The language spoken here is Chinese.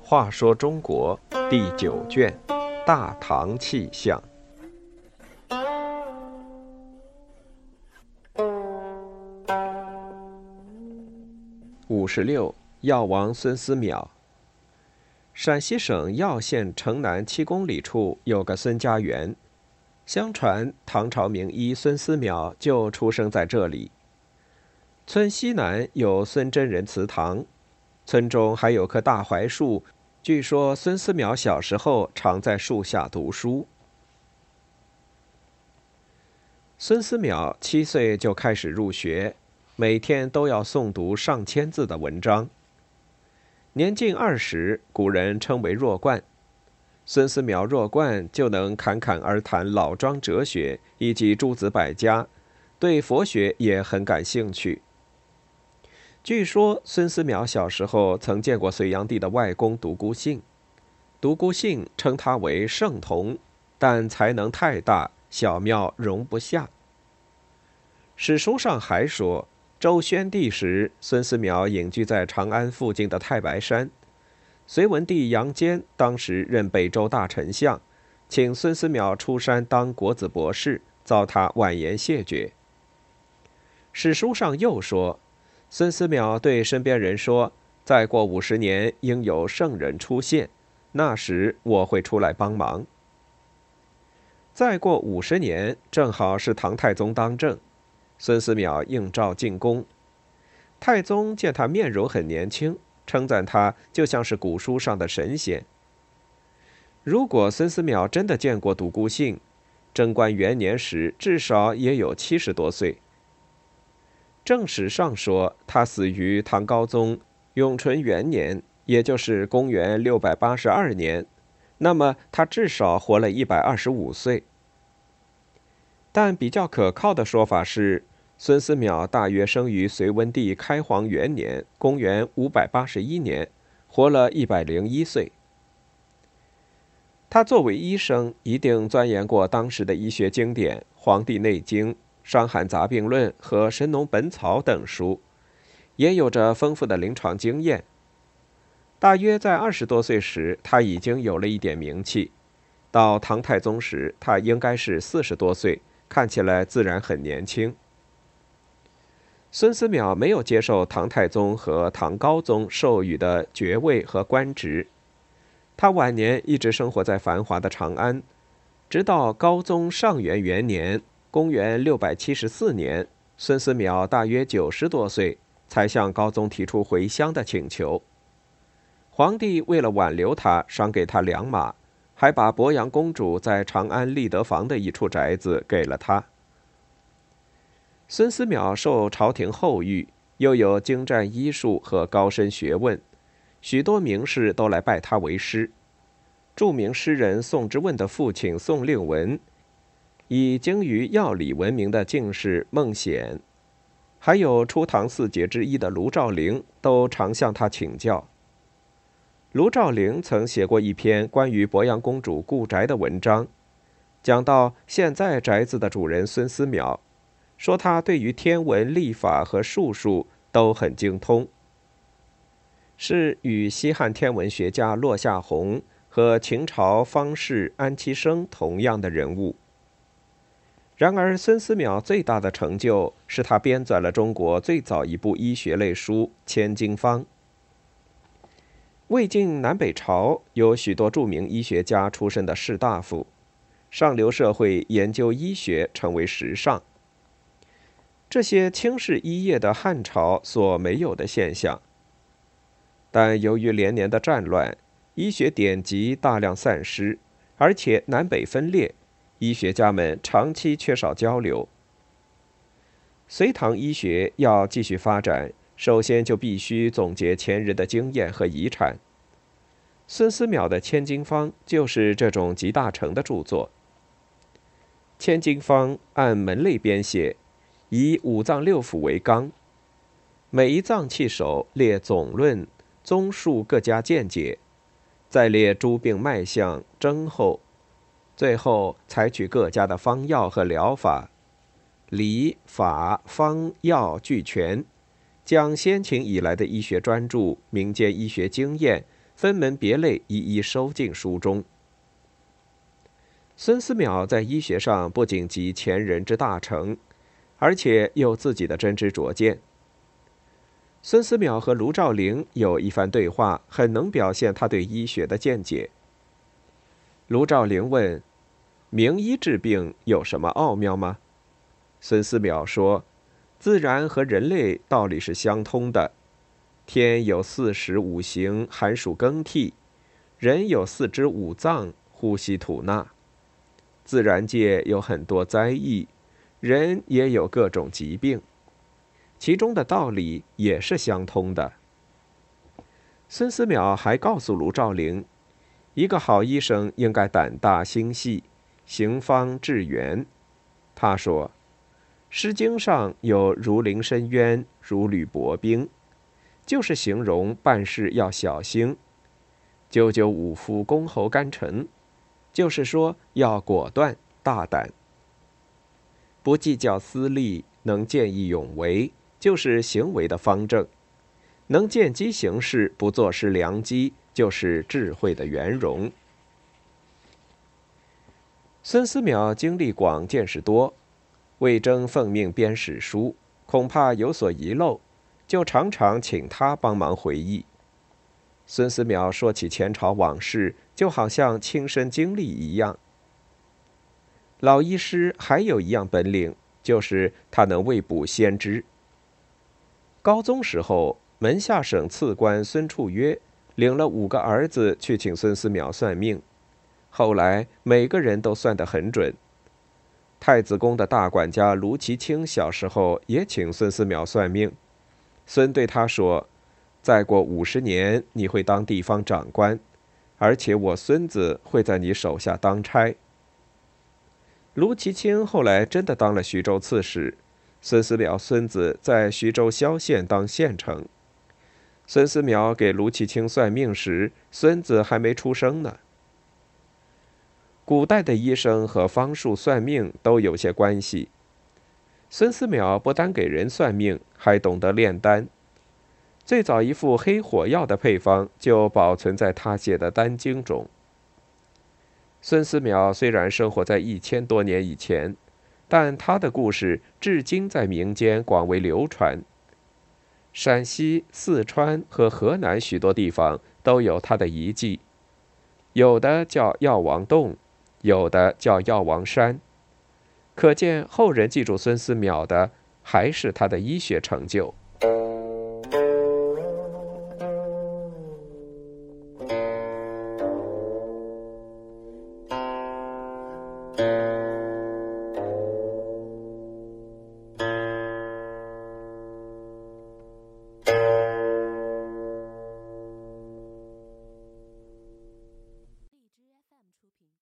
话说中国第九卷《大唐气象》五十六，药王孙思邈。陕西省耀县城南七公里处有个孙家园，相传唐朝名医孙思邈就出生在这里。村西南有孙真人祠堂，村中还有棵大槐树，据说孙思邈小时候常在树下读书。孙思邈七岁就开始入学，每天都要诵读上千字的文章。年近二十，古人称为弱冠。孙思邈弱冠就能侃侃而谈老庄哲学以及诸子百家，对佛学也很感兴趣。据说孙思邈小时候曾见过隋炀帝的外公独孤信，独孤信称他为圣童，但才能太大，小庙容不下。史书上还说。周宣帝时，孙思邈隐居在长安附近的太白山。隋文帝杨坚当时任北周大丞相，请孙思邈出山当国子博士，遭他婉言谢绝。史书上又说，孙思邈对身边人说：“再过五十年，应有圣人出现，那时我会出来帮忙。”再过五十年，正好是唐太宗当政。孙思邈应召进宫，太宗见他面容很年轻，称赞他就像是古书上的神仙。如果孙思邈真的见过独孤信，贞观元年时至少也有七十多岁。正史上说他死于唐高宗永淳元年，也就是公元六百八十二年，那么他至少活了一百二十五岁。但比较可靠的说法是，孙思邈大约生于隋文帝开皇元年（公元581年），活了一百零一岁。他作为医生，一定钻研过当时的医学经典《黄帝内经》《伤寒杂病论》和《神农本草》等书，也有着丰富的临床经验。大约在二十多岁时，他已经有了一点名气。到唐太宗时，他应该是四十多岁。看起来自然很年轻。孙思邈没有接受唐太宗和唐高宗授予的爵位和官职，他晚年一直生活在繁华的长安，直到高宗上元元年（公元674年），孙思邈大约九十多岁，才向高宗提出回乡的请求。皇帝为了挽留他，赏给他两马。还把鄱阳公主在长安立德坊的一处宅子给了他。孙思邈受朝廷厚遇，又有精湛医术和高深学问，许多名士都来拜他为师。著名诗人宋之问的父亲宋令文，以精于药理闻名的进士孟显，还有初唐四杰之一的卢照邻，都常向他请教。卢照邻曾写过一篇关于博阳公主故宅的文章，讲到现在宅子的主人孙思邈，说他对于天文、历法和术数都很精通，是与西汉天文学家骆夏宏和秦朝方士安其生同样的人物。然而，孙思邈最大的成就是他编纂了中国最早一部医学类书《千金方》。魏晋南北朝有许多著名医学家出身的士大夫，上流社会研究医学成为时尚。这些轻视医业的汉朝所没有的现象。但由于连年的战乱，医学典籍大量散失，而且南北分裂，医学家们长期缺少交流。隋唐医学要继续发展。首先就必须总结前人的经验和遗产。孙思邈的《千金方》就是这种集大成的著作。《千金方》按门类编写，以五脏六腑为纲，每一脏器首列总论、综述各家见解，再列诸病脉象、征候，最后采取各家的方药和疗法。理、法、方、药俱全，将先秦以来的医学专著、民间医学经验分门别类一一收进书中。孙思邈在医学上不仅集前人之大成，而且有自己的真知灼见。孙思邈和卢照邻有一番对话，很能表现他对医学的见解。卢照邻问：“名医治病有什么奥妙吗？”孙思邈说：“自然和人类道理是相通的。天有四时五行，寒暑更替；人有四肢五脏，呼吸吐纳。自然界有很多灾异，人也有各种疾病，其中的道理也是相通的。”孙思邈还告诉卢照邻。一个好医生应该胆大心细，行方致远。他说，《诗经》上有“如临深渊，如履薄冰”，就是形容办事要小心；“九九五夫，公侯干臣”，就是说要果断大胆。不计较私利，能见义勇为，就是行为的方正；能见机行事，不坐失良机。就是智慧的圆融。孙思邈经历广，见识多，魏征奉命编史书，恐怕有所遗漏，就常常请他帮忙回忆。孙思邈说起前朝往事，就好像亲身经历一样。老医师还有一样本领，就是他能未卜先知。高宗时候，门下省次官孙处约。领了五个儿子去请孙思邈算命，后来每个人都算得很准。太子宫的大管家卢其卿小时候也请孙思邈算命，孙对他说：“再过五十年你会当地方长官，而且我孙子会在你手下当差。”卢其卿后来真的当了徐州刺史，孙思邈孙子在徐州萧县当县丞。孙思邈给卢其卿算命时，孙子还没出生呢。古代的医生和方术算命都有些关系。孙思邈不单给人算命，还懂得炼丹。最早一副黑火药的配方就保存在他写的丹经中。孙思邈虽然生活在一千多年以前，但他的故事至今在民间广为流传。陕西、四川和河南许多地方都有他的遗迹，有的叫药王洞，有的叫药王山，可见后人记住孙思邈的还是他的医学成就。